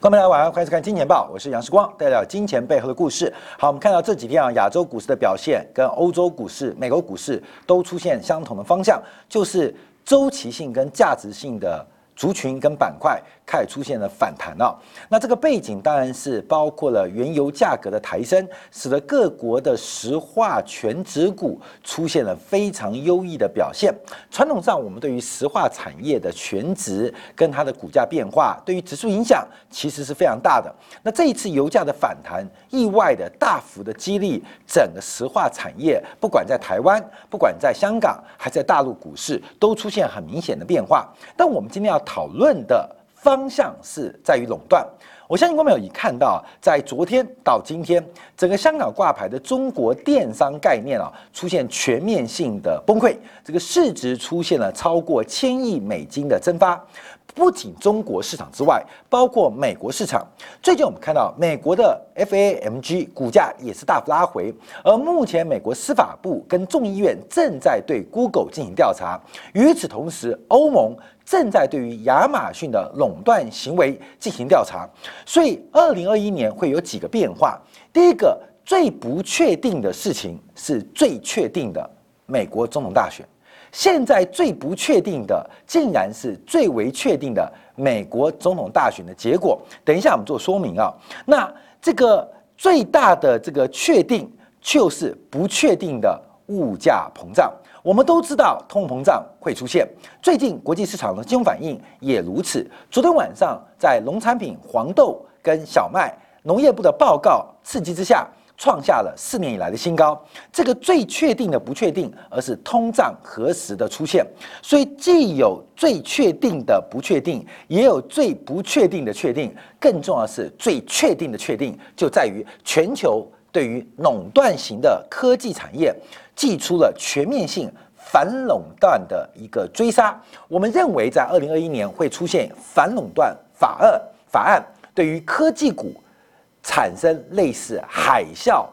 观众朋友晚上欢迎收看《金钱报》，我是杨世光，带来金钱背后的故事。好，我们看到这几天啊，亚洲股市的表现跟欧洲股市、美国股市都出现相同的方向，就是周期性跟价值性的族群跟板块。开始出现了反弹了，那这个背景当然是包括了原油价格的抬升，使得各国的石化全指股出现了非常优异的表现。传统上，我们对于石化产业的全值跟它的股价变化，对于指数影响其实是非常大的。那这一次油价的反弹，意外的大幅的激励整个石化产业，不管在台湾，不管在香港，还在大陆股市，都出现很明显的变化。但我们今天要讨论的。方向是在于垄断，我相信观众朋友已看到，在昨天到今天，整个香港挂牌的中国电商概念啊，出现全面性的崩溃，这个市值出现了超过千亿美金的蒸发。不仅中国市场之外，包括美国市场，最近我们看到美国的 FAMG 股价也是大幅拉回，而目前美国司法部跟众议院正在对 Google 进行调查，与此同时，欧盟正在对于亚马逊的垄断行为进行调查，所以二零二一年会有几个变化。第一个最不确定的事情是最确定的美国总统大选。现在最不确定的，竟然是最为确定的美国总统大选的结果。等一下我们做说明啊。那这个最大的这个确定，就是不确定的物价膨胀。我们都知道通货膨胀会出现，最近国际市场的金融反应也如此。昨天晚上在农产品黄豆跟小麦农业部的报告刺激之下。创下了四年以来的新高，这个最确定的不确定，而是通胀何时的出现。所以既有最确定的不确定，也有最不确定的确定。更重要的是，最确定的确定就在于全球对于垄断型的科技产业，寄出了全面性反垄断的一个追杀。我们认为，在二零二一年会出现反垄断法二法案，对于科技股。产生类似海啸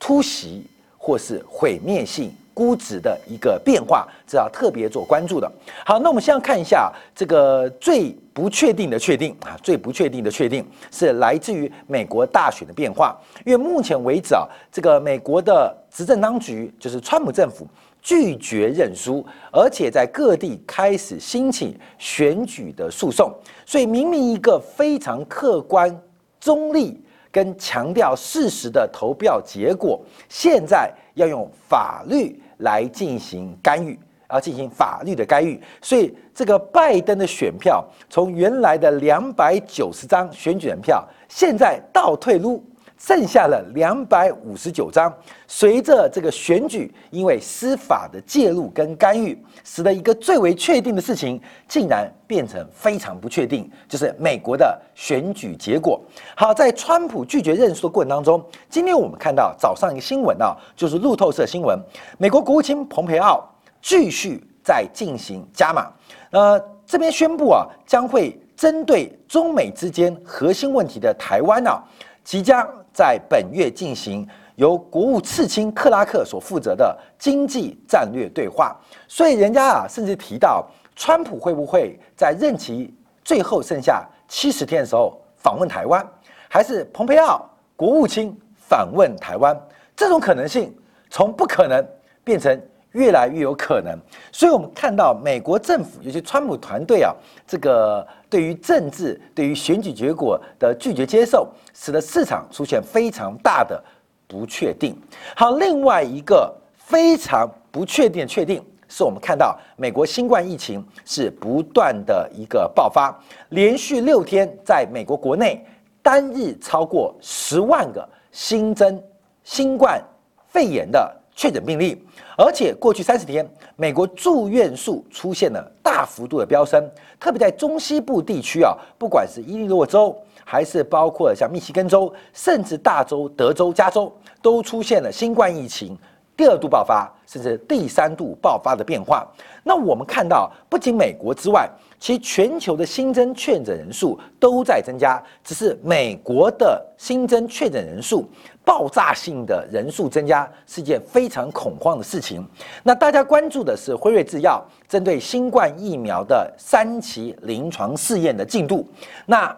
突袭或是毁灭性估值的一个变化，这要特别做关注的。好，那我们先看一下这个最不确定的确定啊，最不确定的确定是来自于美国大选的变化。因为目前为止啊，这个美国的执政当局就是川普政府拒绝认输，而且在各地开始兴起选举的诉讼，所以明明一个非常客观。中立跟强调事实的投票结果，现在要用法律来进行干预，要进行法律的干预，所以这个拜登的选票从原来的两百九十张选举人票，现在倒退路。剩下了两百五十九张。随着这个选举，因为司法的介入跟干预，使得一个最为确定的事情，竟然变成非常不确定，就是美国的选举结果。好，在川普拒绝认输的过程当中，今天我们看到早上一个新闻啊，就是路透社新闻，美国国务卿蓬佩奥继续在进行加码，呃，这边宣布啊，将会针对中美之间核心问题的台湾啊，即将。在本月进行由国务次卿克拉克所负责的经济战略对话，所以人家啊甚至提到，川普会不会在任期最后剩下七十天的时候访问台湾，还是蓬佩奥国务卿访问台湾？这种可能性从不可能变成。越来越有可能，所以我们看到美国政府，尤其川普团队啊，这个对于政治、对于选举结果的拒绝接受，使得市场出现非常大的不确定。好，另外一个非常不确定的确定，是我们看到美国新冠疫情是不断的一个爆发，连续六天在美国国内单日超过十万个新增新冠肺炎的。确诊病例，而且过去三十天，美国住院数出现了大幅度的飙升，特别在中西部地区啊，不管是伊利诺州，还是包括像密西根州，甚至大州德州、加州，都出现了新冠疫情第二度爆发，甚至第三度爆发的变化。那我们看到，不仅美国之外，其全球的新增确诊人数都在增加，只是美国的新增确诊人数。爆炸性的人数增加是件非常恐慌的事情。那大家关注的是辉瑞制药针对新冠疫苗的三期临床试验的进度。那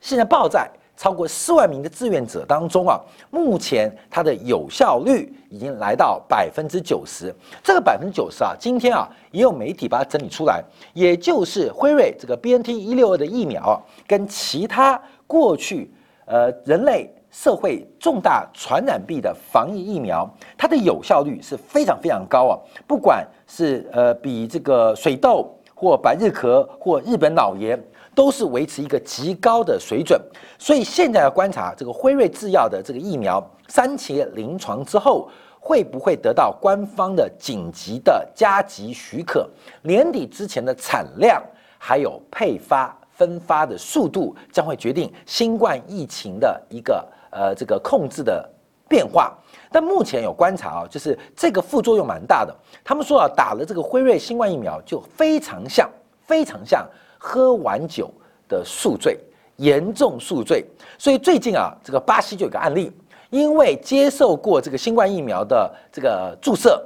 现在报在超过四万名的志愿者当中啊，目前它的有效率已经来到百分之九十。这个百分之九十啊，今天啊也有媒体把它整理出来，也就是辉瑞这个 B N T 一六二的疫苗跟其他过去呃人类。社会重大传染病的防疫疫苗，它的有效率是非常非常高啊！不管是呃比这个水痘或百日咳或日本脑炎，都是维持一个极高的水准。所以现在要观察这个辉瑞制药的这个疫苗三期临床之后，会不会得到官方的紧急的加急许可？年底之前的产量还有配发分发的速度，将会决定新冠疫情的一个。呃，这个控制的变化，但目前有观察啊，就是这个副作用蛮大的。他们说啊，打了这个辉瑞新冠疫苗就非常像，非常像喝完酒的宿醉，严重宿醉。所以最近啊，这个巴西就有个案例，因为接受过这个新冠疫苗的这个注射，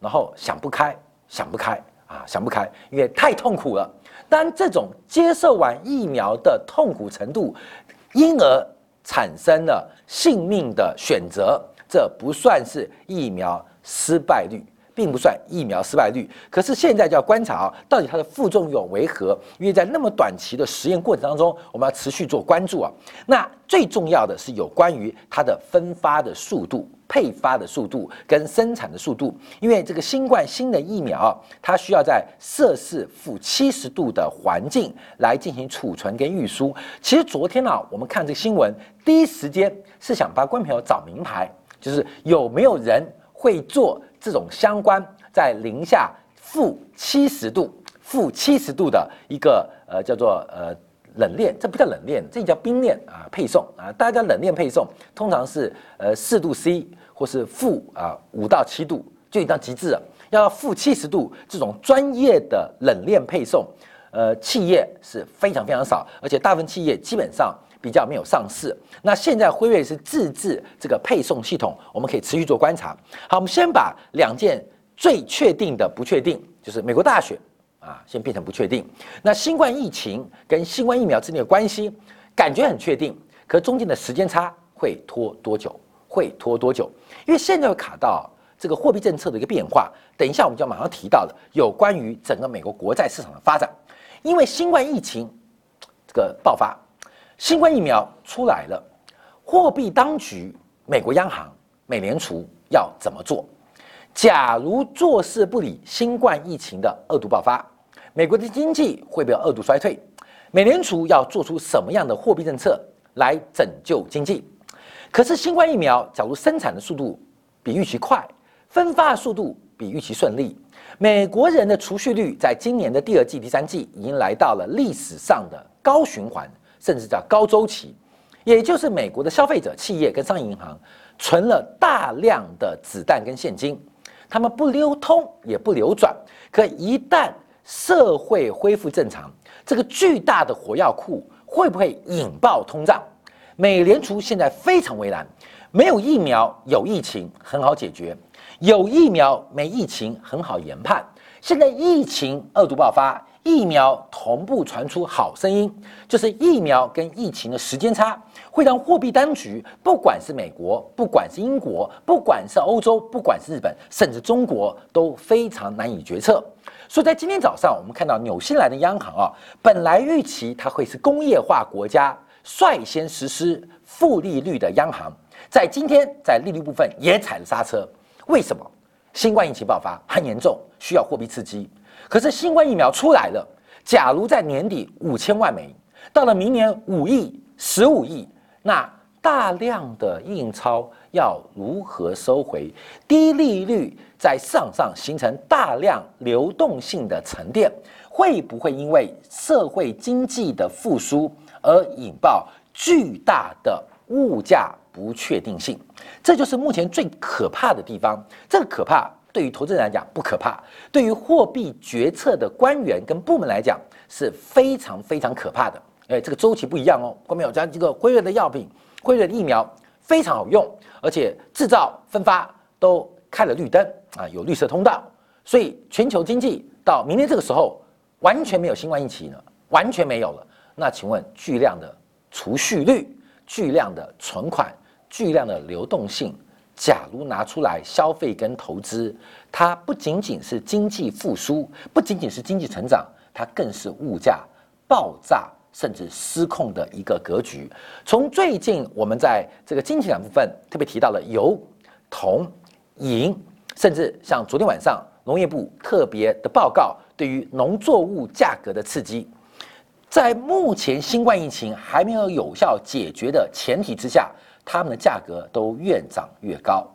然后想不开，想不开啊，想不开，因为太痛苦了。当这种接受完疫苗的痛苦程度，因而。产生了性命的选择，这不算是疫苗失败率，并不算疫苗失败率。可是现在就要观察啊，到底它的副作用为何？因为在那么短期的实验过程当中，我们要持续做关注啊。那最重要的是有关于它的分发的速度。配发的速度跟生产的速度，因为这个新冠新的疫苗，它需要在摄氏负七十度的环境来进行储存跟运输。其实昨天呢，我们看这个新闻，第一时间是想帮观众朋友找名牌，就是有没有人会做这种相关在零下负七十度、负七十度的一个呃叫做呃。冷链，这不叫冷链，这叫冰链啊，配送啊，大家冷链配送通常是呃四度 C 或是负啊五到七度就已经极致了，要负七十度这种专业的冷链配送，呃，企业是非常非常少，而且大部分企业基本上比较没有上市。那现在辉瑞是自制这个配送系统，我们可以持续做观察。好，我们先把两件最确定的不确定，就是美国大选。啊，先变成不确定。那新冠疫情跟新冠疫苗之间的关系，感觉很确定，可中间的时间差会拖多久？会拖多久？因为现在会卡到这个货币政策的一个变化。等一下我们就要马上提到了，有关于整个美国国债市场的发展。因为新冠疫情这个爆发，新冠疫苗出来了，货币当局、美国央行、美联储要怎么做？假如坐视不理新冠疫情的二度爆发？美国的经济会不会二度衰退？美联储要做出什么样的货币政策来拯救经济？可是新冠疫苗，假如生产的速度比预期快，分发的速度比预期顺利，美国人的储蓄率在今年的第二季、第三季已经来到了历史上的高循环，甚至叫高周期，也就是美国的消费者、企业跟商业银行存了大量的子弹跟现金，他们不流通也不流转，可一旦社会恢复正常，这个巨大的火药库会不会引爆通胀？美联储现在非常为难，没有疫苗，有疫情很好解决；有疫苗没疫情很好研判。现在疫情二度爆发，疫苗同步传出好声音，就是疫苗跟疫情的时间差会让货币当局，不管是美国，不管是英国，不管是欧洲，不管是日本，甚至中国都非常难以决策。所以在今天早上，我们看到纽西兰的央行啊，本来预期它会是工业化国家率先实施负利率的央行，在今天在利率部分也踩了刹车。为什么？新冠疫情爆发很严重，需要货币刺激。可是新冠疫苗出来了，假如在年底五千万枚，到了明年五亿、十五亿，那大量的印钞要如何收回？低利率。在市场上形成大量流动性的沉淀，会不会因为社会经济的复苏而引爆巨大的物价不确定性？这就是目前最可怕的地方。这个可怕对于投资人来讲不可怕，对于货币决策的官员跟部门来讲是非常非常可怕的。哎，这个周期不一样哦。后面有讲这个辉瑞的药品、辉瑞的疫苗非常好用，而且制造分发都开了绿灯。啊，有绿色通道，所以全球经济到明年这个时候完全没有新冠疫情了，完全没有了。那请问巨量的储蓄率、巨量的存款、巨量的流动性，假如拿出来消费跟投资，它不仅仅是经济复苏，不仅仅是经济成长，它更是物价爆炸甚至失控的一个格局。从最近我们在这个经济两部分特别提到了油、铜、银，甚至像昨天晚上农业部特别的报告，对于农作物价格的刺激。在目前新冠疫情还没有有效解决的前提之下，它们的价格都越涨越高。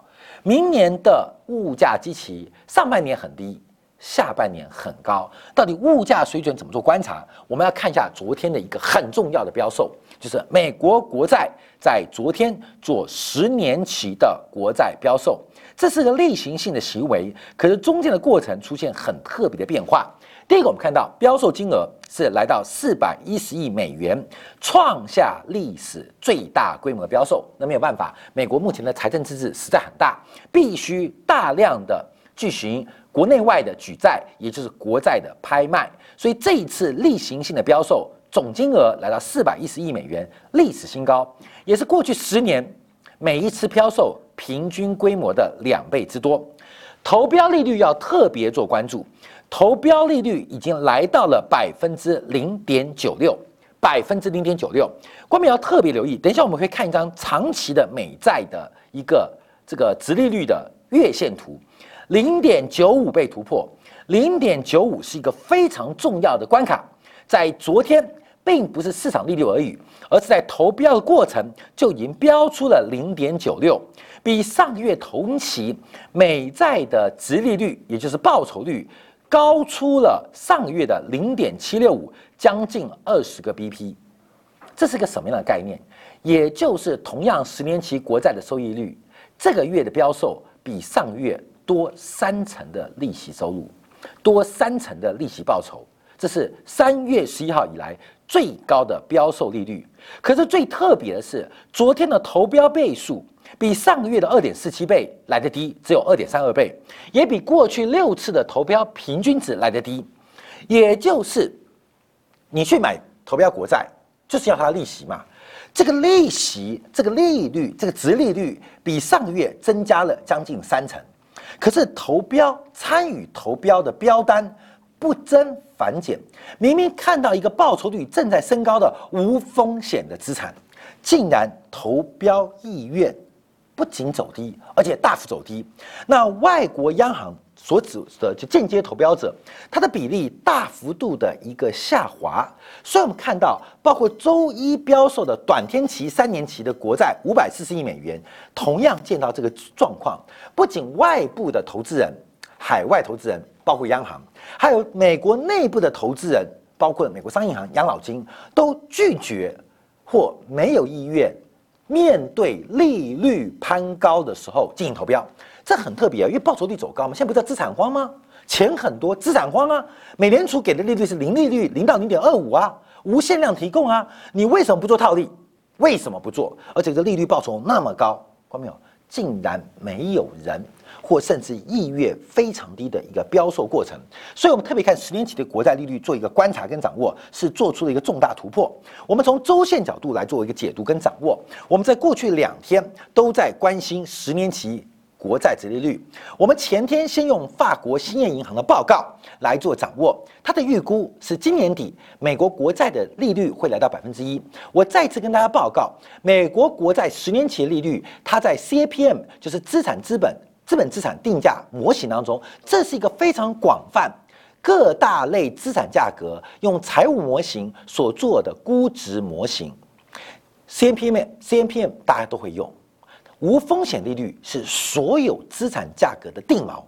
明年的物价基期上半年很低，下半年很高。到底物价水准怎么做观察？我们要看一下昨天的一个很重要的标售，就是美国国债在昨天做十年期的国债标售，这是个例行性的行为，可是中间的过程出现很特别的变化。第一个，我们看到标售金额是来到四百一十亿美元，创下历史最大规模的标售。那没有办法，美国目前的财政赤字实在很大，必须大量的进行国内外的举债，也就是国债的拍卖。所以这一次例行性的标售总金额来到四百一十亿美元，历史新高，也是过去十年每一次标售平均规模的两倍之多。投标利率要特别做关注。投标利率已经来到了百分之零点九六，百分之零点九六，观众要特别留意。等一下我们会看一张长期的美债的一个这个直利率的月线图，零点九五被突破，零点九五是一个非常重要的关卡。在昨天，并不是市场利率而已，而是在投标的过程就已经标出了零点九六，比上个月同期美债的直利率，也就是报酬率。高出了上月的零点七六五，将近二十个 BP，这是个什么样的概念？也就是同样十年期国债的收益率，这个月的标售比上月多三成的利息收入，多三成的利息报酬，这是三月十一号以来最高的标售利率。可是最特别的是，昨天的投标倍数。比上个月的二点四七倍来得低，只有二点三二倍，也比过去六次的投标平均值来得低。也就是，你去买投标国债，就是要它的利息嘛。这个利息、这个利率、这个值利率比上个月增加了将近三成，可是投标参与投标的标单不增反减。明明看到一个报酬率正在升高的无风险的资产，竟然投标意愿。不仅走低，而且大幅走低。那外国央行所指的就间接投标者，它的比例大幅度的一个下滑。所以我们看到，包括周一标售的短天期、三年期的国债五百四十亿美元，同样见到这个状况。不仅外部的投资人、海外投资人，包括央行，还有美国内部的投资人，包括美国商业银行、养老金，都拒绝或没有意愿。面对利率攀高的时候进行投标，这很特别啊，因为报酬率走高嘛。现在不叫资产荒吗？钱很多，资产荒啊。美联储给的利率是零利率，零到零点二五啊，无限量提供啊。你为什么不做套利？为什么不做？而且这利率报酬那么高，看到没有？竟然没有人。或甚至意愿非常低的一个标售过程，所以我们特别看十年期的国债利率做一个观察跟掌握，是做出了一个重大突破。我们从周线角度来做一个解读跟掌握。我们在过去两天都在关心十年期国债殖利率。我们前天先用法国兴业银行的报告来做掌握，它的预估是今年底美国国债的利率会来到百分之一。我再次跟大家报告，美国国债十年期的利率，它在 CAPM 就是资产资本。资本资产定价模型当中，这是一个非常广泛各大类资产价格用财务模型所做的估值模型。C N P M C N P M 大家都会用，无风险利率是所有资产价格的定锚，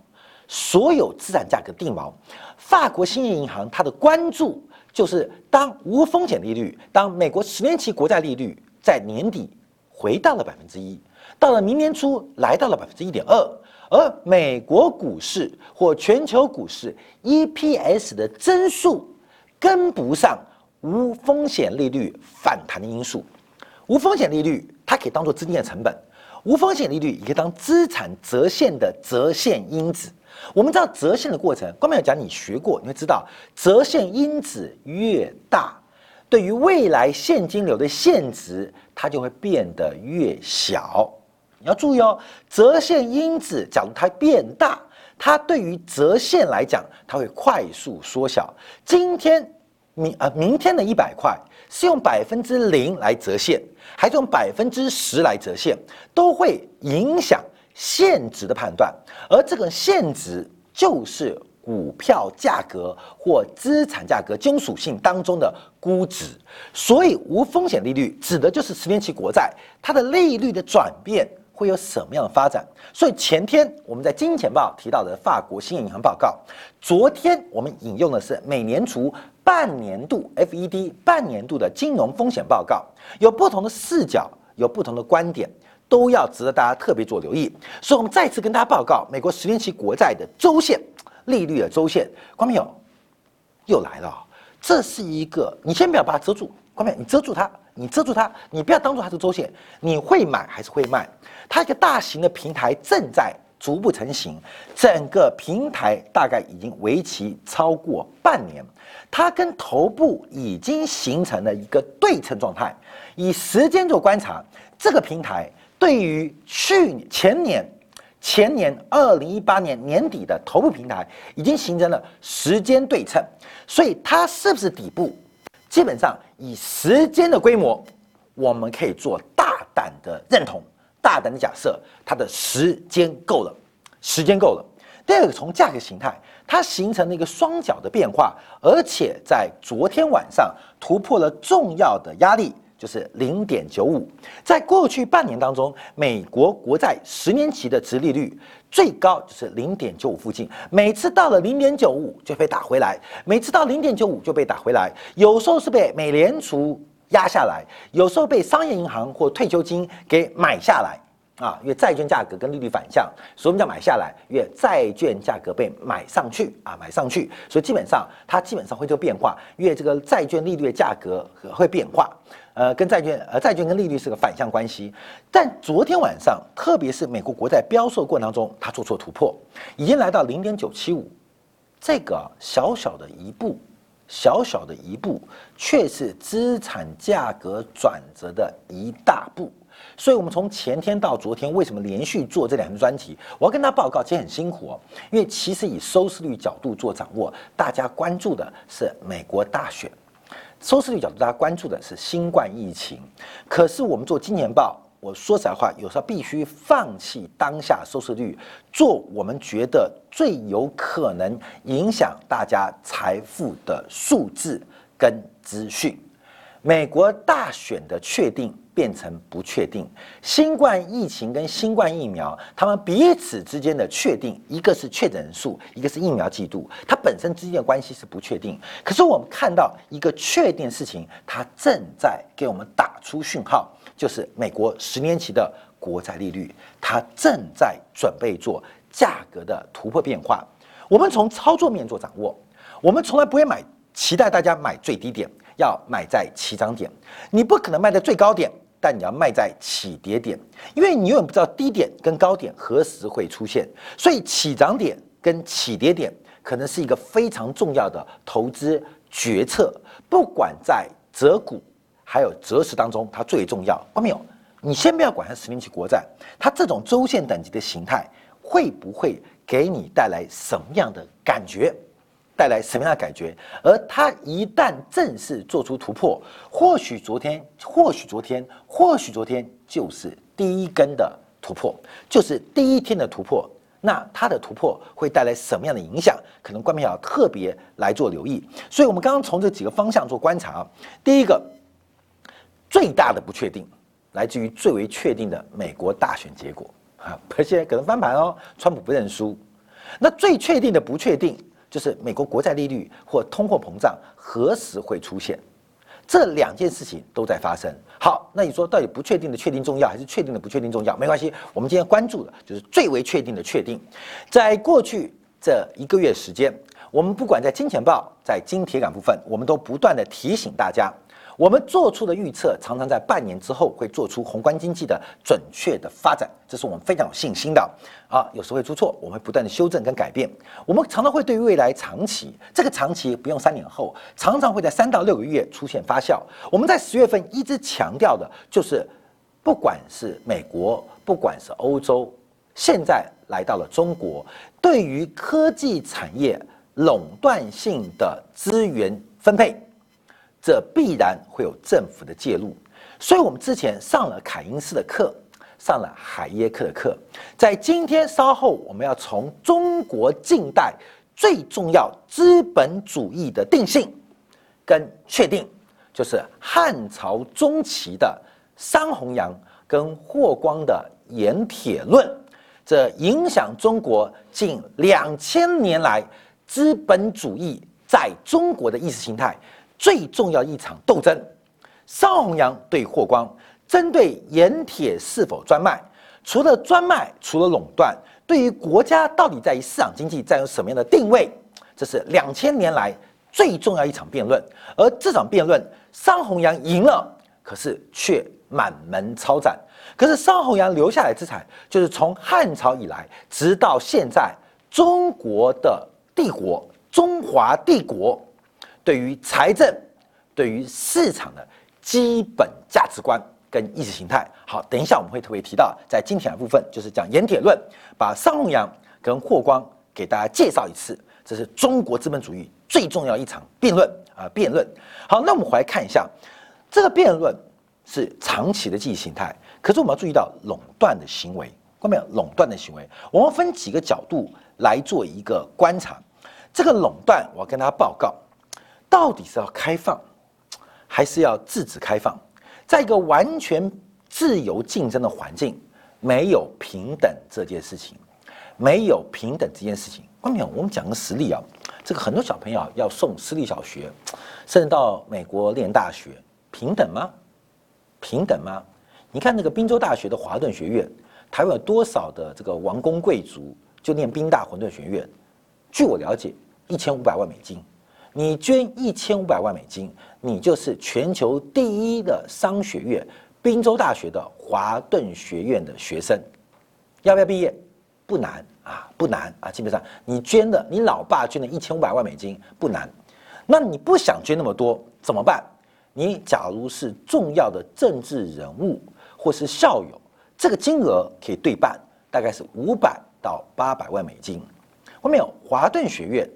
所有资产价格定锚。法国兴业银行它的关注就是当无风险利率，当美国十年期国债利率在年底回到了百分之一，到了明年初来到了百分之一点二。而美国股市或全球股市 EPS 的增速跟不上无风险利率反弹的因素。无风险利率它可以当做资金的成本，无风险利率也可以当资产折现的折现因子。我们知道折现的过程，光没有讲你学过，你会知道折现因子越大，对于未来现金流的现值，它就会变得越小。你要注意哦，折现因子，假如它变大，它对于折现来讲，它会快速缩小。今天明啊，明天的一百块是用百分之零来折现，还是用百分之十来折现，都会影响现值的判断。而这个现值就是股票价格或资产价格金属性当中的估值。所以，无风险利率指的就是十年期国债，它的利率的转变。会有什么样的发展？所以前天我们在《金钱报》提到的法国兴业银行报告，昨天我们引用的是美联储半年度 FED 半年度的金融风险报告，有不同的视角，有不同的观点，都要值得大家特别做留意。所以，我们再次跟大家报告美国十年期国债的周线利率的周线，观众朋友又来了，这是一个，你先不要把它遮住，光明，你遮住它。你遮住它，你不要当做它是周线，你会买还是会卖？它一个大型的平台正在逐步成型，整个平台大概已经为期超过半年，它跟头部已经形成了一个对称状态。以时间做观察，这个平台对于去前年前年二零一八年年底的头部平台已经形成了时间对称，所以它是不是底部？基本上以时间的规模，我们可以做大胆的认同、大胆的假设，它的时间够了，时间够了。第二个，从价格形态，它形成了一个双脚的变化，而且在昨天晚上突破了重要的压力。就是零点九五，在过去半年当中，美国国债十年期的殖利率最高就是零点九五附近，每次到了零点九五就被打回来，每次到零点九五就被打回来，有时候是被美联储压下来，有时候被商业银行或退休金给买下来。啊，因为债券价格跟利率反向，所以我们叫买下来，因为债券价格被买上去啊，买上去，所以基本上它基本上会做变化，因为这个债券利率的价格会变化，呃，跟债券呃债券跟利率是个反向关系。但昨天晚上，特别是美国国债标售过程当中，它做出了突破，已经来到零点九七五，这个小小的一步，小小的一步，却是资产价格转折的一大步。所以，我们从前天到昨天，为什么连续做这两个专题？我要跟大家报告，其实很辛苦哦。因为其实以收视率角度做掌握，大家关注的是美国大选；收视率角度，大家关注的是新冠疫情。可是我们做金钱报，我说实在话，有时候必须放弃当下收视率，做我们觉得最有可能影响大家财富的数字跟资讯。美国大选的确定。变成不确定，新冠疫情跟新冠疫苗，他们彼此之间的确定，一个是确诊人数，一个是疫苗季度，它本身之间的关系是不确定。可是我们看到一个确定事情，它正在给我们打出讯号，就是美国十年期的国债利率，它正在准备做价格的突破变化。我们从操作面做掌握，我们从来不会买，期待大家买最低点，要买在起涨点，你不可能卖在最高点。但你要卖在起跌点，因为你永远不知道低点跟高点何时会出现，所以起涨点跟起跌点可能是一个非常重要的投资决策。不管在择股还有择时当中，它最重要。看到没有？你先不要管它十年期国债，它这种周线等级的形态会不会给你带来什么样的感觉？带来什么样的感觉？而它一旦正式做出突破，或许昨天，或许昨天，或许昨天就是第一根的突破，就是第一天的突破。那它的突破会带来什么样的影响？可能观众要特别来做留意。所以，我们刚刚从这几个方向做观察啊。第一个，最大的不确定来自于最为确定的美国大选结果啊，而且可能翻盘哦，川普不认输。那最确定的不确定。就是美国国债利率或通货膨胀何时会出现？这两件事情都在发生。好，那你说到底不确定的确定重要，还是确定的不确定重要？没关系，我们今天关注的就是最为确定的确定。在过去这一个月时间，我们不管在金钱报、在金铁杆部分，我们都不断的提醒大家，我们做出的预测常常在半年之后会做出宏观经济的准确的发展，这是我们非常有信心的。啊，有时会出错，我们会不断的修正跟改变。我们常常会对未来长期，这个长期不用三年后，常常会在三到六个月出现发酵。我们在十月份一直强调的就是，不管是美国，不管是欧洲，现在来到了中国，对于科技产业垄断性的资源分配。这必然会有政府的介入，所以我们之前上了凯因斯的课，上了海耶克的课，在今天稍后我们要从中国近代最重要资本主义的定性跟确定，就是汉朝中期的桑弘羊跟霍光的盐铁论，这影响中国近两千年来资本主义在中国的意识形态。最重要一场斗争，桑弘羊对霍光，针对盐铁是否专卖，除了专卖，除了垄断，对于国家到底在于市场经济占有什么样的定位，这是两千年来最重要一场辩论。而这场辩论，桑弘羊赢了，可是却满门抄斩。可是桑弘羊留下来资产，就是从汉朝以来，直到现在，中国的帝国，中华帝国。对于财政，对于市场的基本价值观跟意识形态，好，等一下我们会特别提到，在今天的部分就是讲盐铁论，把桑弘羊跟霍光给大家介绍一次，这是中国资本主义最重要一场辩论啊，辩论。好，那我们回来看一下，这个辩论是长期的记忆形态，可是我们要注意到垄断的行为，看到没有？垄断的行为，我们分几个角度来做一个观察，这个垄断，我要跟大家报告。到底是要开放，还是要制止开放？在一个完全自由竞争的环境，没有平等这件事情，没有平等这件事情。关淼，我们讲个实例啊，这个很多小朋友要送私立小学，甚至到美国念大学，平等吗？平等吗？你看那个宾州大学的华顿学院，台湾有多少的这个王公贵族就念宾大华顿学院？据我了解，一千五百万美金。你捐一千五百万美金，你就是全球第一的商学院——宾州大学的华顿学院的学生。要不要毕业？不难啊，不难啊。基本上，你捐的，你老爸捐的一千五百万美金不难。那你不想捐那么多怎么办？你假如是重要的政治人物或是校友，这个金额可以对半，大概是五百到八百万美金。后面有华顿学院。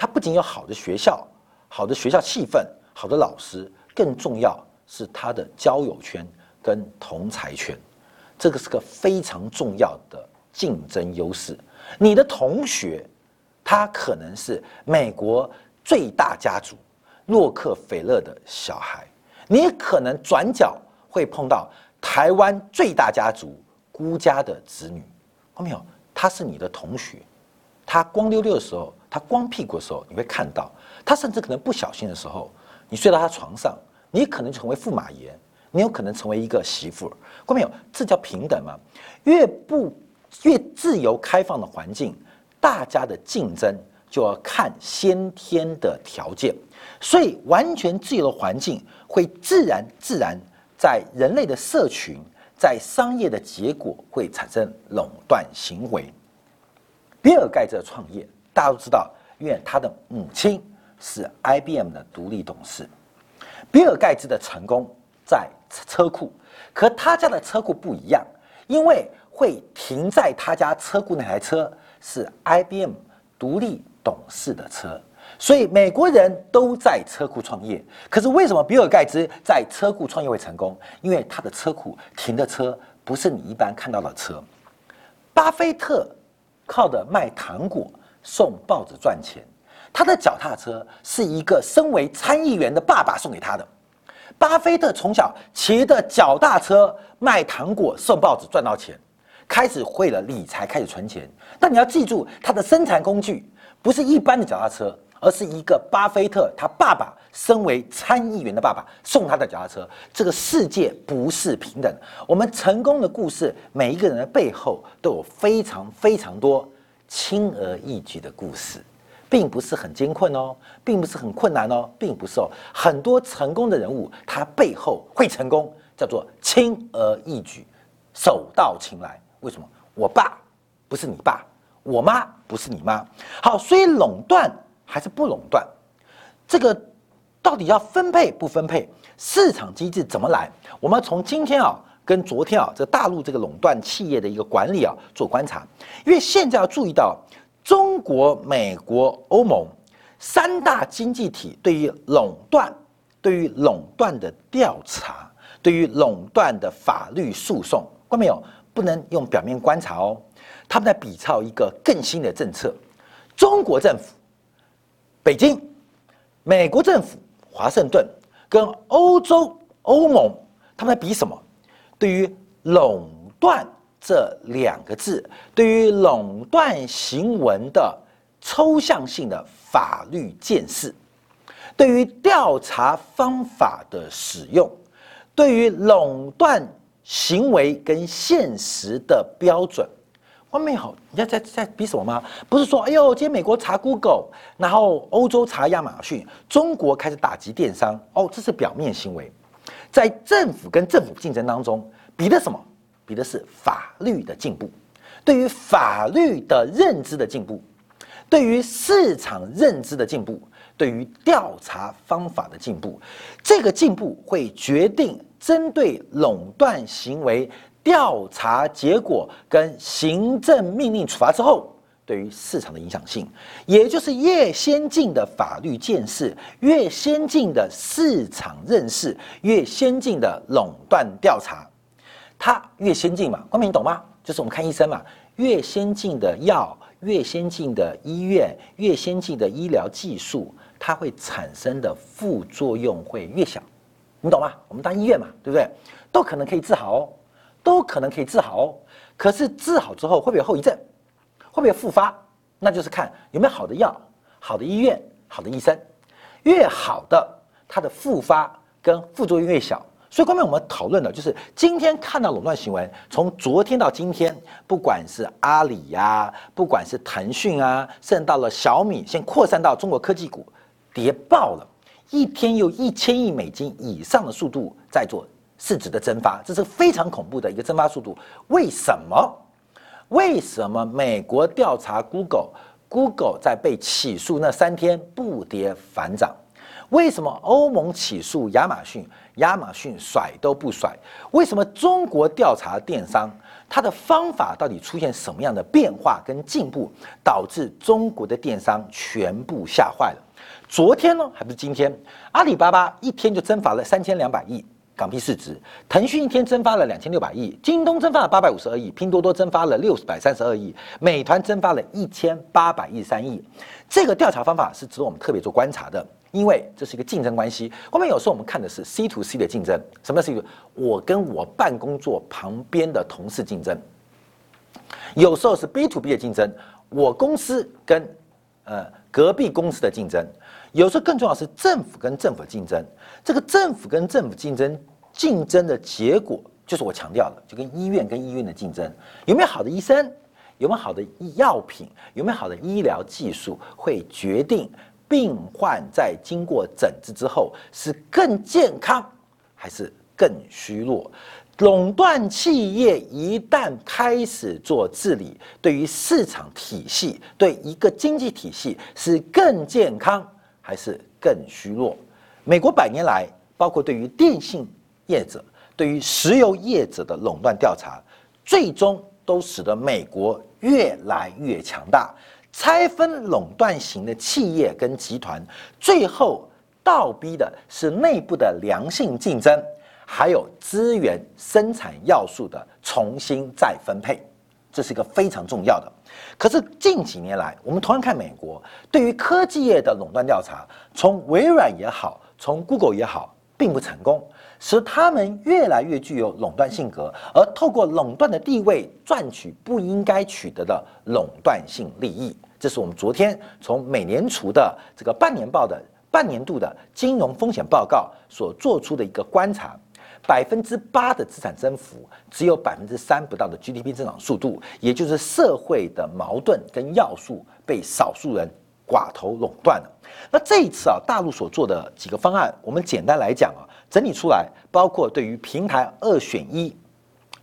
它不仅有好的学校、好的学校气氛、好的老师，更重要是它的交友圈跟同才圈，这个是个非常重要的竞争优势。你的同学，他可能是美国最大家族洛克菲勒的小孩，你可能转角会碰到台湾最大家族孤家的子女，看到没有？他是你的同学，他光溜溜的时候。他光屁股的时候，你会看到他甚至可能不小心的时候，你睡到他床上，你可能成为驸马爷，你有可能成为一个媳妇儿，看到没有？这叫平等吗？越不越自由开放的环境，大家的竞争就要看先天的条件，所以完全自由的环境会自然自然在人类的社群，在商业的结果会产生垄断行为。比尔盖茨创业。大家都知道，因为他的母亲是 IBM 的独立董事。比尔盖茨的成功在车库，可他家的车库不一样，因为会停在他家车库那台车是 IBM 独立董事的车，所以美国人都在车库创业。可是为什么比尔盖茨在车库创业会成功？因为他的车库停的车不是你一般看到的车。巴菲特靠的卖糖果。送报纸赚钱，他的脚踏车是一个身为参议员的爸爸送给他的。巴菲特从小骑着脚踏车卖糖果送报纸赚到钱，开始会了理财，开始存钱。但你要记住，他的生产工具不是一般的脚踏车，而是一个巴菲特他爸爸身为参议员的爸爸送他的脚踏车。这个世界不是平等。我们成功的故事，每一个人的背后都有非常非常多。轻而易举的故事，并不是很艰困哦，并不是很困难哦，并不是哦。很多成功的人物，他背后会成功，叫做轻而易举，手到擒来。为什么？我爸不是你爸，我妈不是你妈。好，所以垄断还是不垄断，这个到底要分配不分配？市场机制怎么来？我们从今天啊，跟昨天啊，这大陆这个垄断企业的一个管理啊做观察，因为现在要注意到。中国、美国、欧盟三大经济体对于垄断、对于垄断的调查、对于垄断的法律诉讼，看没有？不能用表面观察哦。他们在比照一个更新的政策。中国政府、北京、美国政府、华盛顿跟欧洲欧盟，他们在比什么？对于垄断。这两个字对于垄断行文的抽象性的法律见识，对于调查方法的使用，对于垄断行为跟现实的标准，外面好，你要在在比什么吗？不是说，哎呦，今天美国查 Google，然后欧洲查亚马逊，中国开始打击电商，哦，这是表面行为，在政府跟政府竞争当中比的什么？比的是法律的进步，对于法律的认知的进步，对于市场认知的进步，对于调查方法的进步，这个进步会决定针对垄断行为调查结果跟行政命令处罚之后对于市场的影响性，也就是越先进的法律见识，越先进的市场认识，越先进的垄断调查。它越先进嘛，光明你懂吗？就是我们看医生嘛，越先进的药，越先进的医院，越先进的医疗技术，它会产生的副作用会越小，你懂吗？我们当医院嘛，对不对？都可能可以治好哦，都可能可以治好哦。可是治好之后会不会有后遗症？会不会复发？那就是看有没有好的药、好的医院、好的医生，越好的它的复发跟副作用越小。所以，后面我们讨论的就是今天看到垄断行为，从昨天到今天，不管是阿里呀，不管是腾讯啊，甚至到了小米，先扩散到中国科技股，跌爆了，一天有一千亿美金以上的速度在做市值的蒸发，这是非常恐怖的一个蒸发速度。为什么？为什么美国调查 Google，Google 在被起诉那三天不跌反涨？为什么欧盟起诉亚马逊？亚马逊甩都不甩，为什么中国调查电商，它的方法到底出现什么样的变化跟进步，导致中国的电商全部吓坏了？昨天呢，还不是今天？阿里巴巴一天就蒸发了三千两百亿港币市值，腾讯一天蒸发了两千六百亿，京东蒸发了八百五十二亿，拼多多蒸发了六百三十二亿，美团蒸发了一千八百一十三亿。这个调查方法是值得我们特别做观察的。因为这是一个竞争关系，后面有时候我们看的是 C to C 的竞争，什么是我跟我办公桌旁边的同事竞争；有时候是 B to B 的竞争，我公司跟呃隔壁公司的竞争；有时候更重要是政府跟政府竞争。这个政府跟政府竞争，竞争的结果就是我强调的，就跟医院跟医院的竞争，有没有好的医生，有没有好的药品，有没有好的医疗技术，会决定。病患在经过诊治之后是更健康还是更虚弱？垄断企业一旦开始做治理，对于市场体系、对一个经济体系是更健康还是更虚弱？美国百年来，包括对于电信业者、对于石油业者的垄断调查，最终都使得美国越来越强大。拆分垄断型的企业跟集团，最后倒逼的是内部的良性竞争，还有资源生产要素的重新再分配，这是一个非常重要的。可是近几年来，我们同样看美国对于科技业的垄断调查，从微软也好，从 Google 也好，并不成功。使他们越来越具有垄断性格，而透过垄断的地位赚取不应该取得的垄断性利益。这是我们昨天从美联储的这个半年报的半年度的金融风险报告所做出的一个观察：百分之八的资产增幅，只有百分之三不到的 GDP 增长速度，也就是社会的矛盾跟要素被少数人寡头垄断了。那这一次啊，大陆所做的几个方案，我们简单来讲啊，整理出来，包括对于平台二选一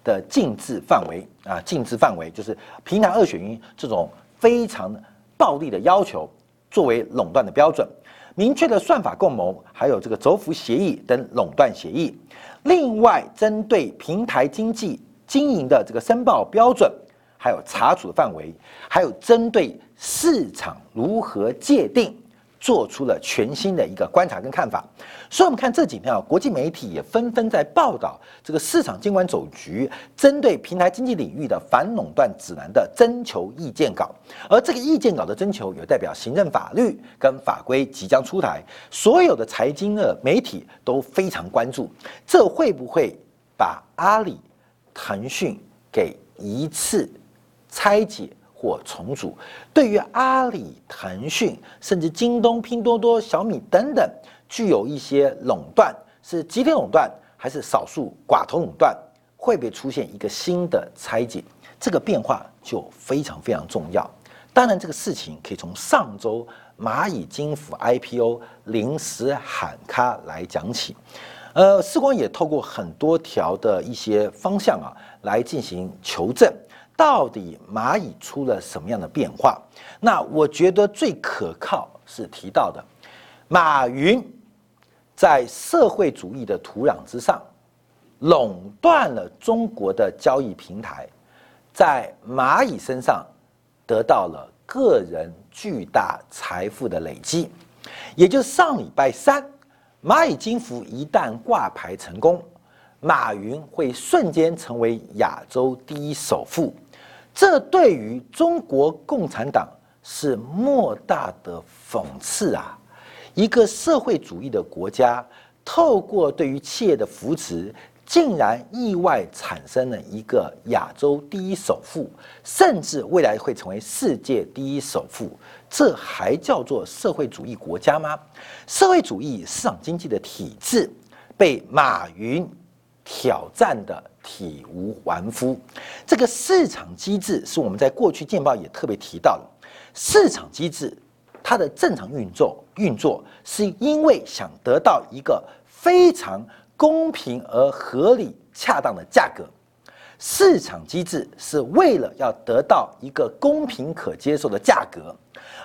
的禁制范围啊，禁制范围就是平台二选一这种非常暴力的要求，作为垄断的标准，明确的算法共谋，还有这个轴服协议等垄断协议。另外，针对平台经济经营的这个申报标准，还有查处的范围，还有针对市场如何界定。做出了全新的一个观察跟看法，所以我们看这几天啊，国际媒体也纷纷在报道这个市场监管总局针对平台经济领域的反垄断指南的征求意见稿，而这个意见稿的征求有代表行政法律跟法规即将出台，所有的财经的媒体都非常关注，这会不会把阿里、腾讯给一次拆解？或重组，对于阿里、腾讯，甚至京东、拼多多、小米等等，具有一些垄断，是集体垄断还是少数寡头垄断，会不会出现一个新的拆解？这个变化就非常非常重要。当然，这个事情可以从上周蚂蚁金服 IPO 临时喊卡来讲起。呃，时光也透过很多条的一些方向啊，来进行求证。到底蚂蚁出了什么样的变化？那我觉得最可靠是提到的，马云在社会主义的土壤之上垄断了中国的交易平台，在蚂蚁身上得到了个人巨大财富的累积。也就是上礼拜三，蚂蚁金服一旦挂牌成功，马云会瞬间成为亚洲第一首富。这对于中国共产党是莫大的讽刺啊！一个社会主义的国家，透过对于企业的扶持，竟然意外产生了一个亚洲第一首富，甚至未来会成为世界第一首富，这还叫做社会主义国家吗？社会主义市场经济的体制被马云挑战的。体无完肤，这个市场机制是我们在过去见报也特别提到的。市场机制它的正常运作运作，是因为想得到一个非常公平而合理、恰当的价格。市场机制是为了要得到一个公平可接受的价格，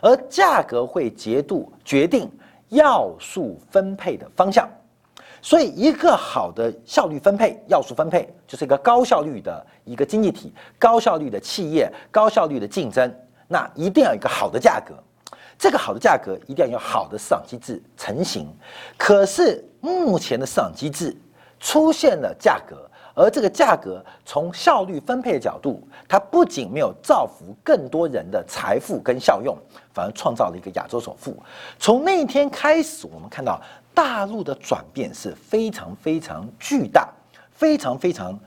而价格会节度决定要素分配的方向。所以，一个好的效率分配、要素分配，就是一个高效率的一个经济体、高效率的企业、高效率的竞争。那一定要有一个好的价格，这个好的价格一定要有好的市场机制成型。可是，目前的市场机制出现了价格，而这个价格从效率分配的角度，它不仅没有造福更多人的财富跟效用，反而创造了一个亚洲首富。从那一天开始，我们看到。大陆的转变是非常非常巨大、非常非常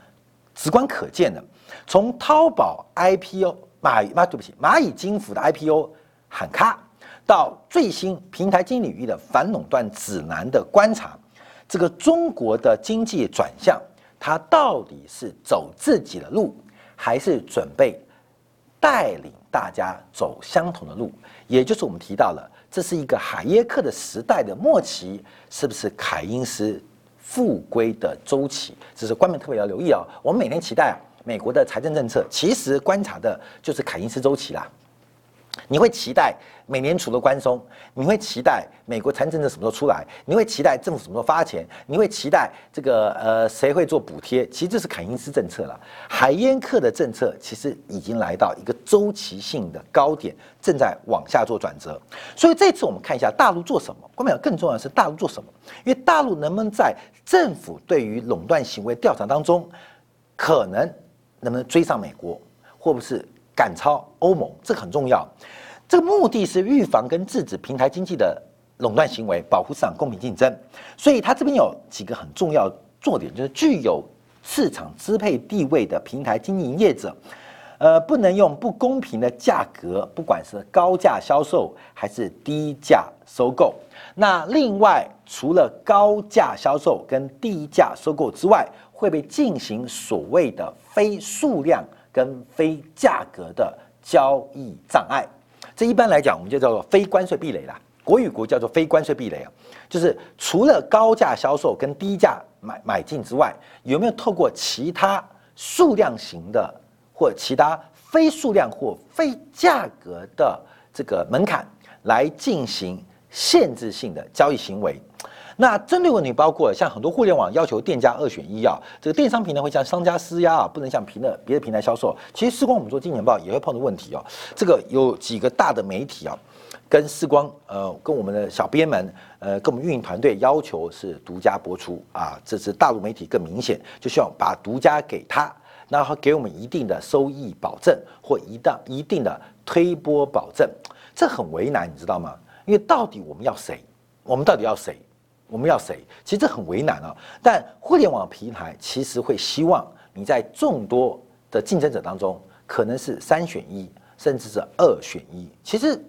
直观可见的。从淘宝 IPO 蚂蚁啊，对不起，蚂蚁金服的 IPO 喊卡，到最新平台经济领域的反垄断指南的观察，这个中国的经济转向，它到底是走自己的路，还是准备带领大家走相同的路？也就是我们提到了。这是一个海耶克的时代的末期，是不是凯因斯复归的周期？这是官媒特别要留意啊！我们每天期待，美国的财政政策，其实观察的就是凯因斯周期啦。你会期待美联储的宽松，你会期待美国财政政策什么时候出来？你会期待政府什么时候发钱？你会期待这个呃谁会做补贴？其实这是凯因斯政策了。海耶克的政策其实已经来到一个周期性的高点，正在往下做转折。所以这次我们看一下大陆做什么。关键更重要的是大陆做什么？因为大陆能不能在政府对于垄断行为调查当中，可能能不能追上美国，或不是？赶超欧盟，这个很重要。这个目的是预防跟制止平台经济的垄断行为，保护市场公平竞争。所以它这边有几个很重要重点，就是具有市场支配地位的平台经营业者，呃，不能用不公平的价格，不管是高价销售还是低价收购。那另外，除了高价销售跟低价收购之外，会被进行所谓的非数量。跟非价格的交易障碍，这一般来讲，我们就叫做非关税壁垒啦。国与国叫做非关税壁垒啊，就是除了高价销售跟低价买买进之外，有没有透过其他数量型的或其他非数量或非价格的这个门槛来进行限制性的交易行为？那针对问题包括像很多互联网要求店家二选一啊，这个电商平台会向商家施压啊，不能向平的别的平台销售。其实，时光我们做金钱报也会碰到问题哦。这个有几个大的媒体啊，跟时光呃，跟我们的小编们呃，跟我们运营团队要求是独家播出啊。这是大陆媒体更明显，就希望把独家给他，然后给我们一定的收益保证或一档一定的推播保证。这很为难，你知道吗？因为到底我们要谁？我们到底要谁？我们要谁？其实这很为难啊。但互联网平台其实会希望你在众多的竞争者当中，可能是三选一，甚至是二选一。其实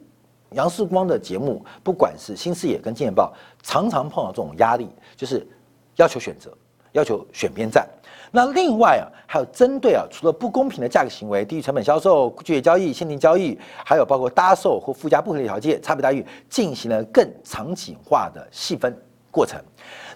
杨世光的节目，不管是新视野跟金钱报，常常碰到这种压力，就是要求选择，要求选边站。那另外啊，还有针对啊，除了不公平的价格行为、低于成本销售、拒绝交易、限定交易，还有包括搭售或附加不合理条件、差别待遇，进行了更场景化的细分。过程，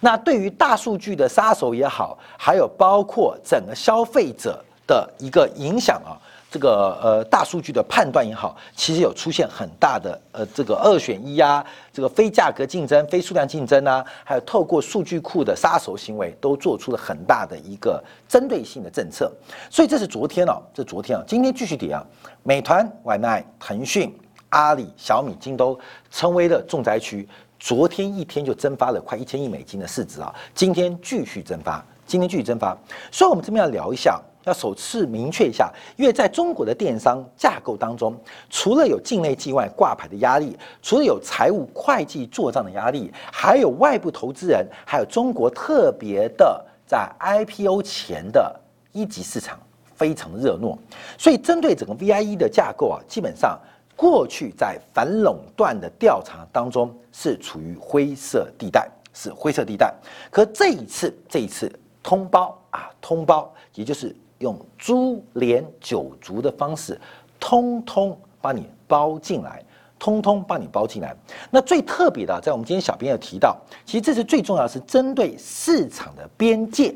那对于大数据的杀手也好，还有包括整个消费者的一个影响啊，这个呃大数据的判断也好，其实有出现很大的呃这个二选一啊，这个非价格竞争、非数量竞争啊，还有透过数据库的杀手行为，都做出了很大的一个针对性的政策。所以这是昨天哦，这昨天啊，今天继续跌啊，美团外卖、腾讯、阿里、小米、京东成为了重灾区。昨天一天就蒸发了快一千亿美金的市值啊！今天继续蒸发，今天继续蒸发。所以，我们这边要聊一下，要首次明确一下，因为在中国的电商架构当中，除了有境内境外挂牌的压力，除了有财务会计做账的压力，还有外部投资人，还有中国特别的在 IPO 前的一级市场非常的热络。所以，针对整个 VIE 的架构啊，基本上。过去在反垄断的调查当中是处于灰色地带，是灰色地带。可这一次，这一次通包啊，通包，也就是用株连九族的方式，通通把你包进来，通通把你包进来。那最特别的，在我们今天小编有提到，其实这是最重要，是针对市场的边界，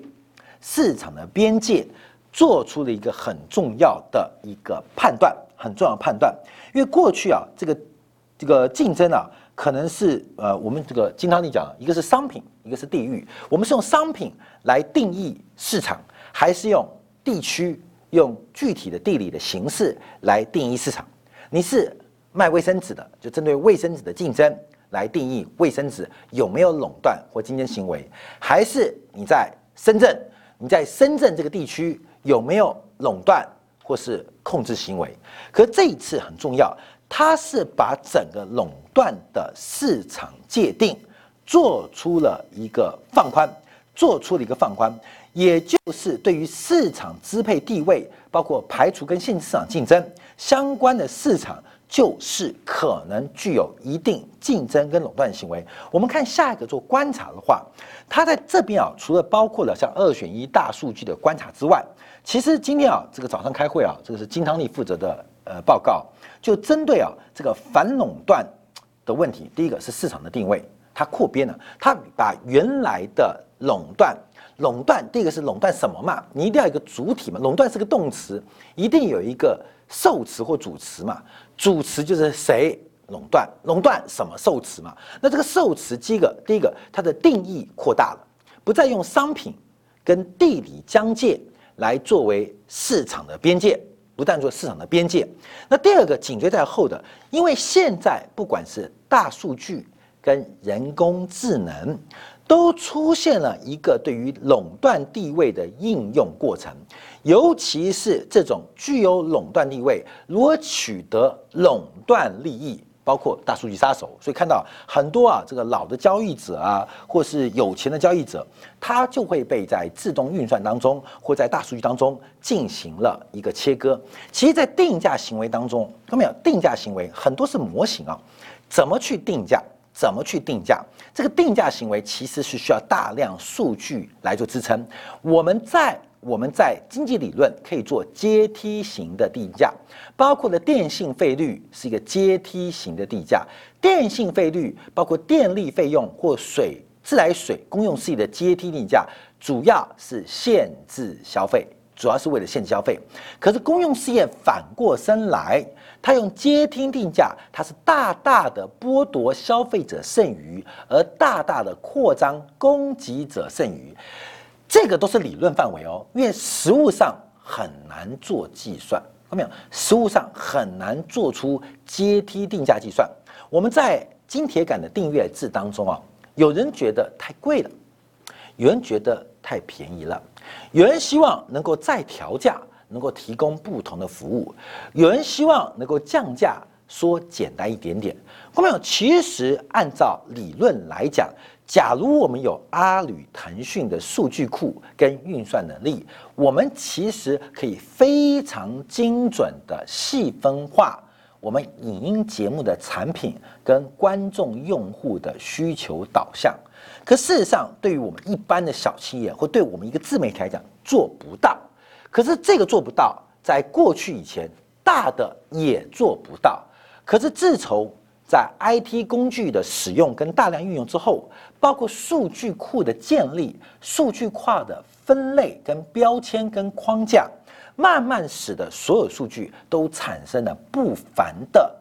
市场的边界做出了一个很重要的一个判断。很重要的判断，因为过去啊，这个这个竞争啊，可能是呃，我们这个金汤力讲，一个是商品，一个是地域。我们是用商品来定义市场，还是用地区、用具体的地理的形式来定义市场？你是卖卫生纸的，就针对卫生纸的竞争来定义卫生纸有没有垄断或竞争行为，还是你在深圳，你在深圳这个地区有没有垄断？或是控制行为，可这一次很重要，它是把整个垄断的市场界定做出了一个放宽，做出了一个放宽，也就是对于市场支配地位，包括排除跟限制市场竞争相关的市场，就是可能具有一定竞争跟垄断行为。我们看下一个做观察的话，它在这边啊，除了包括了像二选一大数据的观察之外。其实今天啊，这个早上开会啊，这个是金汤力负责的呃报告，就针对啊这个反垄断的问题。第一个是市场的定位，它扩编了，它把原来的垄断，垄断第一个是垄断什么嘛？你一定要一个主体嘛，垄断是个动词，一定有一个受词或主词嘛。主词就是谁垄断，垄断什么受词嘛？那这个受词第一个，第一个它的定义扩大了，不再用商品跟地理疆界。来作为市场的边界，不但做市场的边界。那第二个紧追在后的，因为现在不管是大数据跟人工智能，都出现了一个对于垄断地位的应用过程，尤其是这种具有垄断地位，如何取得垄断利益。包括大数据杀手，所以看到很多啊，这个老的交易者啊，或是有钱的交易者，他就会被在自动运算当中，或在大数据当中进行了一个切割。其实，在定价行为当中，看到没有？定价行为很多是模型啊，怎么去定价？怎么去定价？这个定价行为其实是需要大量数据来做支撑。我们在我们在经济理论可以做阶梯型的定价，包括了电信费率是一个阶梯型的定价，电信费率包括电力费用或水自来水公用事业的阶梯定价，主要是限制消费，主要是为了限制消费。可是公用事业反过身来，它用阶梯定价，它是大大的剥夺消费者剩余，而大大的扩张供给者剩余。这个都是理论范围哦，因为实物上很难做计算，看到没有？实物上很难做出阶梯定价计算。我们在金铁杆的订阅制当中啊，有人觉得太贵了，有人觉得太便宜了，有人希望能够再调价，能够提供不同的服务，有人希望能够降价，说简单一点点。看到没有？其实按照理论来讲。假如我们有阿里、腾讯的数据库跟运算能力，我们其实可以非常精准的细分化我们影音节目的产品跟观众用户的需求导向。可事实上，对于我们一般的小企业或对我们一个自媒体来讲，做不到。可是这个做不到，在过去以前，大的也做不到。可是自从在 IT 工具的使用跟大量运用之后，包括数据库的建立、数据化的分类跟标签跟框架，慢慢使得所有数据都产生了不凡的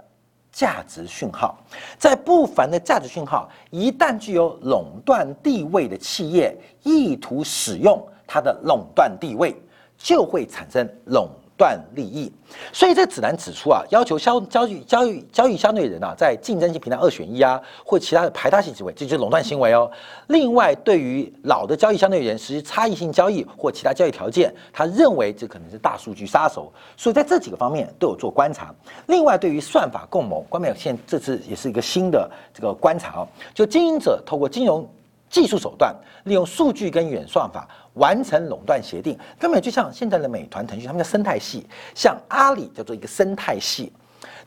价值讯号。在不凡的价值讯号一旦具有垄断地位的企业意图使用它的垄断地位，就会产生垄。断利益，所以这指南指出啊，要求交交易交易交易相对人啊，在竞争性平台二选一啊，或其他的排他性行为，这就是垄断行为哦。另外，对于老的交易相对人实施差异性交易或其他交易条件，他认为这可能是大数据杀手。所以在这几个方面都有做观察。另外，对于算法共谋，关美现这次也是一个新的这个观察哦，就经营者透过金融技术手段，利用数据跟演算法。完成垄断协定，根本就像现在的美团、腾讯，他们叫生态系；像阿里叫做一个生态系。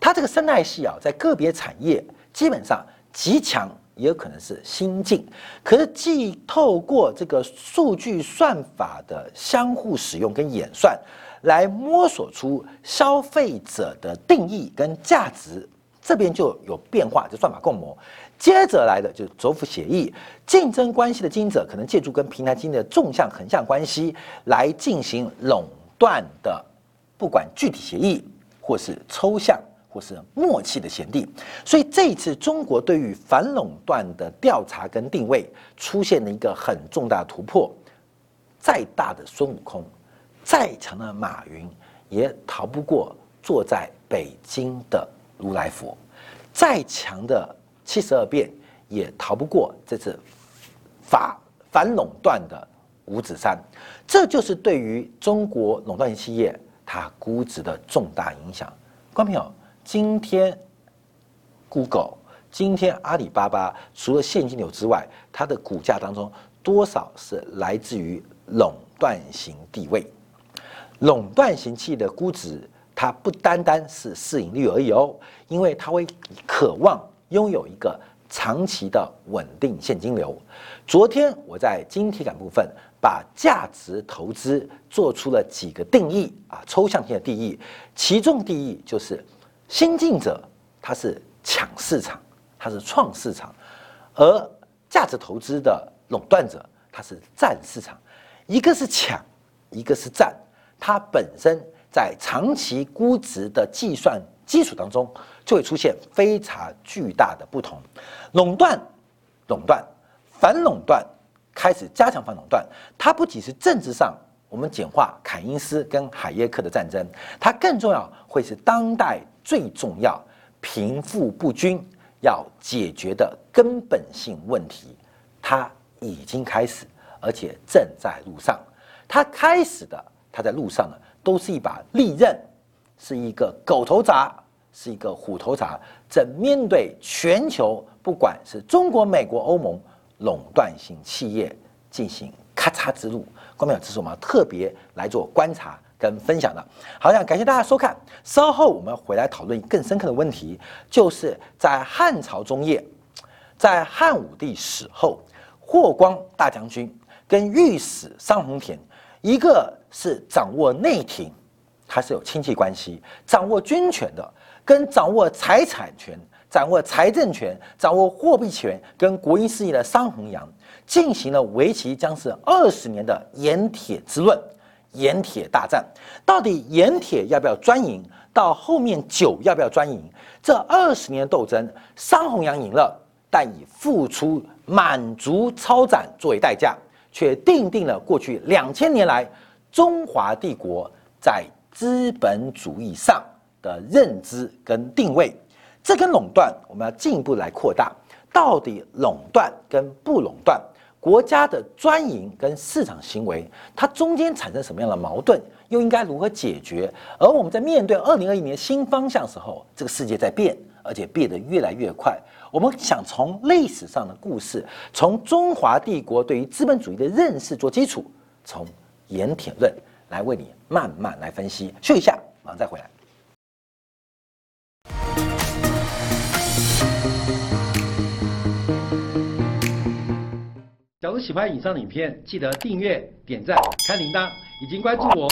它这个生态系啊，在个别产业基本上极强，也有可能是新进。可是，既透过这个数据算法的相互使用跟演算，来摸索出消费者的定义跟价值，这边就有变化，就算法共谋。接着来的就是轴付协议，竞争关系的经营者可能借助跟平台经营的纵向、横向关系来进行垄断的，不管具体协议或是抽象或是默契的协定。所以这一次中国对于反垄断的调查跟定位出现了一个很重大突破。再大的孙悟空，再强的马云，也逃不过坐在北京的如来佛。再强的。七十二变也逃不过这次法反垄断的五指山，这就是对于中国垄断型企业它估值的重大影响。观众朋友，今天 Google、今天阿里巴巴除了现金流之外，它的股价当中多少是来自于垄断型地位？垄断型企业的估值，它不单单是市盈率而已哦，因为它会渴望。拥有一个长期的稳定现金流。昨天我在晶体感部分把价值投资做出了几个定义啊，抽象性的定义。其中第一就是新进者他是抢市场，他是创市场；而价值投资的垄断者他是占市场。一个是抢，一个是占，它本身在长期估值的计算基础当中。就会出现非常巨大的不同，垄断、垄断、反垄断，开始加强反垄断。它不仅是政治上，我们简化凯因斯跟海耶克的战争，它更重要会是当代最重要贫富不均要解决的根本性问题。它已经开始，而且正在路上。它开始的，它在路上呢，都是一把利刃，是一个狗头铡。是一个虎头铡，正面对全球，不管是中国、美国、欧盟垄断性企业进行咔嚓之路。观众这是我们要特别来做观察跟分享的。好，想感谢大家收看，稍后我们回来讨论更深刻的问题，就是在汉朝中叶，在汉武帝死后，霍光大将军跟御史桑弘田一个是掌握内廷，它是有亲戚关系；掌握军权的，跟掌握财产权、掌握财政权、掌握货币权跟国营事业的商弘扬，进行了为期将是二十年的盐铁之论、盐铁大战。到底盐铁要不要专营？到后面酒要不要专营？这二十年斗争，商弘扬赢了，但以付出满足超展作为代价。却定定了过去两千年来中华帝国在资本主义上的认知跟定位。这跟垄断，我们要进一步来扩大，到底垄断跟不垄断，国家的专营跟市场行为，它中间产生什么样的矛盾，又应该如何解决？而我们在面对二零二一年新方向时候，这个世界在变，而且变得越来越快。我们想从历史上的故事，从中华帝国对于资本主义的认识做基础，从盐铁论来为你慢慢来分析。休息一下，马上再回来。假如喜欢以上影片，记得订阅、点赞、开铃铛，已经关注我。